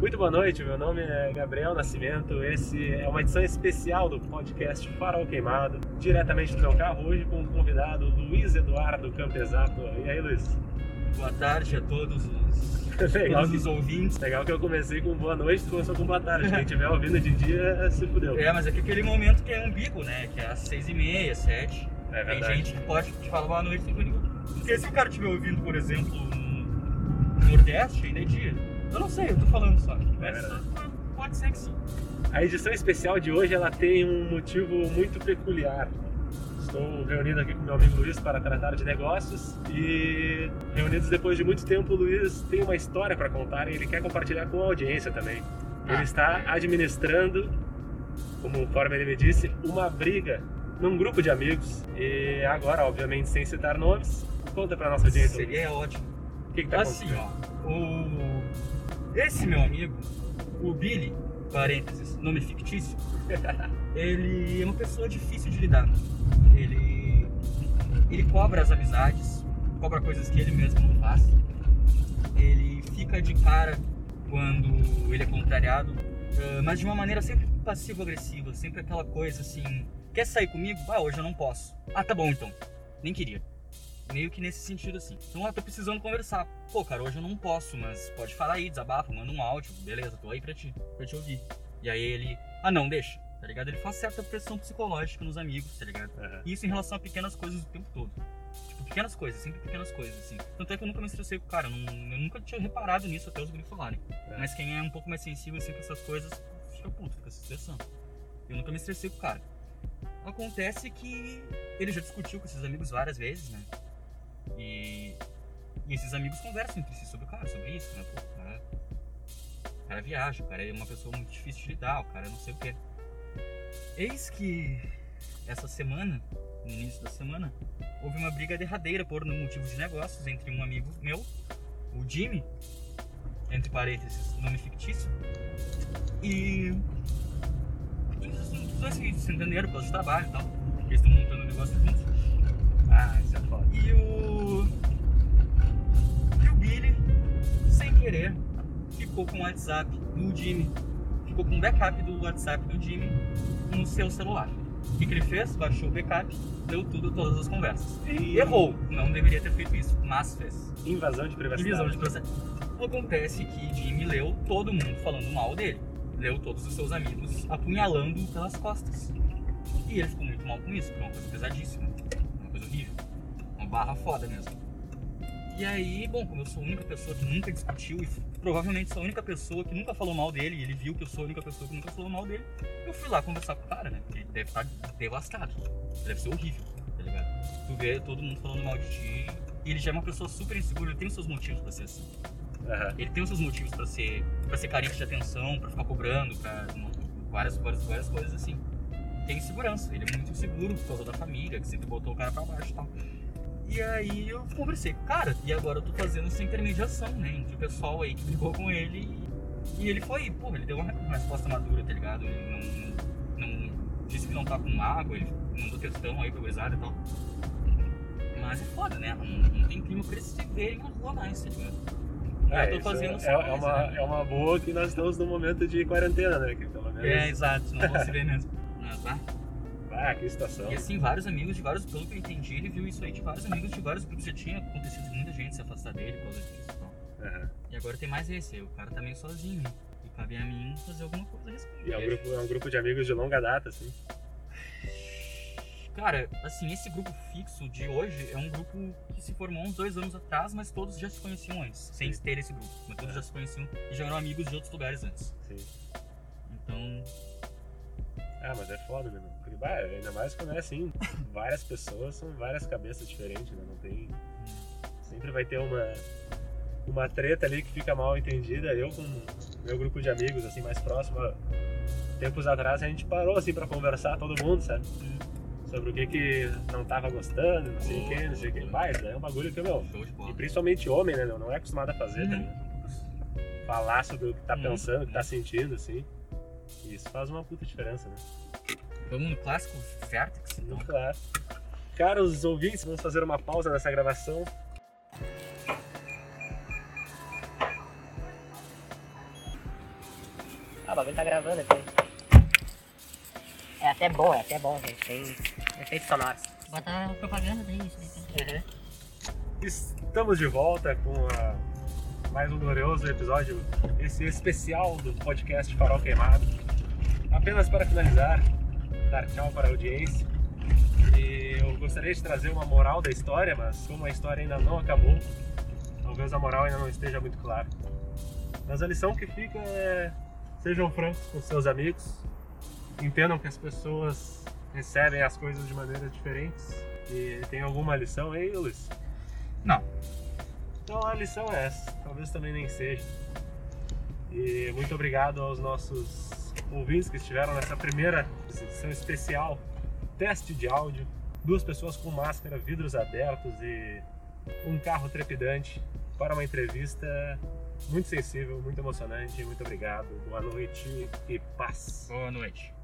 Muito boa noite, meu nome é Gabriel Nascimento. Esse é uma edição especial do podcast Farol Queimado, diretamente do meu carro, hoje com o convidado Luiz Eduardo Campesato. E aí, Luiz? Boa tarde a todos os, Legal todos que, os ouvintes. legal que eu comecei com boa noite, tu começou com boa tarde. Quem estiver ouvindo de dia, se fudeu. É, mas é que aquele momento que é ambíguo, né? Que é às seis e meia, sete. É Tem gente que pode te falar boa noite sem perigo. Porque se o cara estiver ouvindo, por exemplo, no Nordeste, ainda é dia. Eu não sei, eu tô falando só. Pode ser que sim. A edição especial de hoje ela tem um motivo muito peculiar. Estou reunido aqui com meu amigo Luiz para tratar de negócios e reunidos depois de muito tempo, o Luiz tem uma história para contar e ele quer compartilhar com a audiência também. Ele Ah. está administrando, como conforme ele me disse, uma briga num grupo de amigos e agora, obviamente, sem citar nomes, conta para nossa audiência. Seria ótimo. O que está Assim, acontecendo? ó. O... Esse meu amigo, o Billy, parênteses, nome fictício, ele é uma pessoa difícil de lidar. Ele, ele cobra as amizades, cobra coisas que ele mesmo não faz. Ele fica de cara quando ele é contrariado, eh, mas de uma maneira sempre passivo-agressiva, sempre aquela coisa assim: quer sair comigo? Ah, hoje eu não posso. Ah, tá bom então. Nem queria. Meio que nesse sentido assim. Então, ah, tô precisando conversar. Pô, cara, hoje eu não posso, mas pode falar aí, desabafa, manda um áudio, beleza, tô aí pra ti, pra te ouvir. E aí ele, ah não, deixa, tá ligado? Ele faz certa pressão psicológica nos amigos, tá ligado? E isso em relação a pequenas coisas o tempo todo. Tipo, pequenas coisas, sempre pequenas coisas, assim. Tanto é que eu nunca me estressei com o cara, eu, não- eu nunca tinha reparado nisso até os gringos falarem. É. Mas quem é um pouco mais sensível, assim, com essas coisas, fica puto, fica se estressando. Eu nunca me estressei com o cara. Acontece que ele já discutiu com esses amigos várias vezes, né? Esses amigos conversam entre si sobre o cara, sobre isso, né? Pô, o cara, o cara viaja, o cara é uma pessoa muito difícil de lidar, o cara não sei o quê. Eis que essa semana, no início da semana, houve uma briga derradeira por motivos de negócios entre um amigo meu, o Jimmy, entre parênteses, nome fictício, e os dois se entenderam de trabalho e tal, eles estão montando um negócio juntos. Ah, isso é foda. E o. querer, ficou com o WhatsApp do Jimmy. Ficou com o backup do WhatsApp do Jimmy no seu celular. O que, que ele fez? Baixou o backup, leu tudo, todas as conversas. E Errou, não deveria ter feito isso, mas fez. Invasão de privacidade. Divisão de processo. Acontece que Jimmy leu todo mundo falando mal dele. Leu todos os seus amigos apunhalando pelas costas. E ele ficou muito mal com isso, porque é uma coisa pesadíssima. Uma coisa horrível. Uma barra foda mesmo. E aí, bom, como eu sou a única pessoa que nunca discutiu e provavelmente sou a única pessoa que nunca falou mal dele, e ele viu que eu sou a única pessoa que nunca falou mal dele, eu fui lá conversar com o cara, né? Porque ele deve estar devastado. Deve ser horrível, tá ligado? Tu vê todo mundo falando mal de ti, e ele já é uma pessoa super insegura, ele tem os seus motivos pra ser assim. Aham. Ele tem os seus motivos pra ser, pra ser carente de atenção, pra ficar cobrando, pra várias, várias, várias coisas assim. Tem insegurança, ele é muito inseguro por causa da família, que sempre botou o cara pra baixo e tal. E aí eu conversei cara, e agora eu tô fazendo essa intermediação, né, entre o pessoal aí que brigou com ele e, ele foi, pô, ele deu uma, uma resposta madura, tá ligado? Ele não, não, disse que não tá com água, ele mandou textão aí pra gurizada e tal. Mas é foda, né? Não, não tem clima pra eles se verem na rua mais, tá ligado? É, eu tô fazendo é, é coisa, uma, né? é uma boa que nós estamos no momento de quarentena, né? Que pelo menos. É, exato, não vou se ver mesmo. Mas, ah, Ah, que situação. E assim, vários amigos de vários, pelo que eu entendi, ele viu isso aí de vários amigos de vários grupos. Já tinha acontecido muita gente se afastar dele por causa disso e tal. Aham. E agora tem mais esse, o cara tá meio sozinho. E cabe a mim fazer alguma coisa a respeito. E é um, grupo, é um grupo de amigos de longa data, assim. Cara, assim, esse grupo fixo de hoje é um grupo que se formou uns dois anos atrás, mas todos já se conheciam antes, sem Sim. ter esse grupo. Mas todos já se conheciam e já eram amigos de outros lugares antes. Sim. Então, Ah, mas é foda, né? Bah, ainda mais quando é assim, várias pessoas são várias cabeças diferentes, né? Não tem. Sempre vai ter uma, uma treta ali que fica mal entendida. Eu com meu grupo de amigos, assim, mais próximo, tempos atrás a gente parou, assim, pra conversar, todo mundo, sabe? Sobre o que que não tava gostando, não sei o que, não sei o que. Isso daí é um bagulho que, meu, e principalmente homem, né, meu? Não é acostumado a fazer, tá ligado? Falar sobre o que tá Uhum. pensando, o que tá sentindo, assim. E isso faz uma puta diferença, né? Vamos no clássico Vertex, então. Muito claro. Caros ouvintes, vamos fazer uma pausa nessa gravação. Ah, o bagulho tá gravando aqui. É até bom, é até bom, gente. Tem efeitos sonoros. Bota propaganda daí, isso daí. Uhum. Estamos de volta com a- mais um glorioso episódio, esse especial do podcast Farol Queimado. Apenas para finalizar, dar tchau para a audiência. E eu gostaria de trazer uma moral da história, mas como a história ainda não acabou, talvez a moral ainda não esteja muito clara. Mas a lição que fica é: sejam francos com seus amigos, entendam que as pessoas recebem as coisas de maneiras diferentes. E tem alguma lição aí, Luiz? Não. Então a lição é essa, talvez também nem seja. E muito obrigado aos nossos ouvintes que estiveram nessa primeira edição especial, teste de áudio, duas pessoas com máscara, vidros abertos e um carro trepidante para uma entrevista muito sensível, muito emocionante. Muito obrigado, boa noite e paz. Boa noite.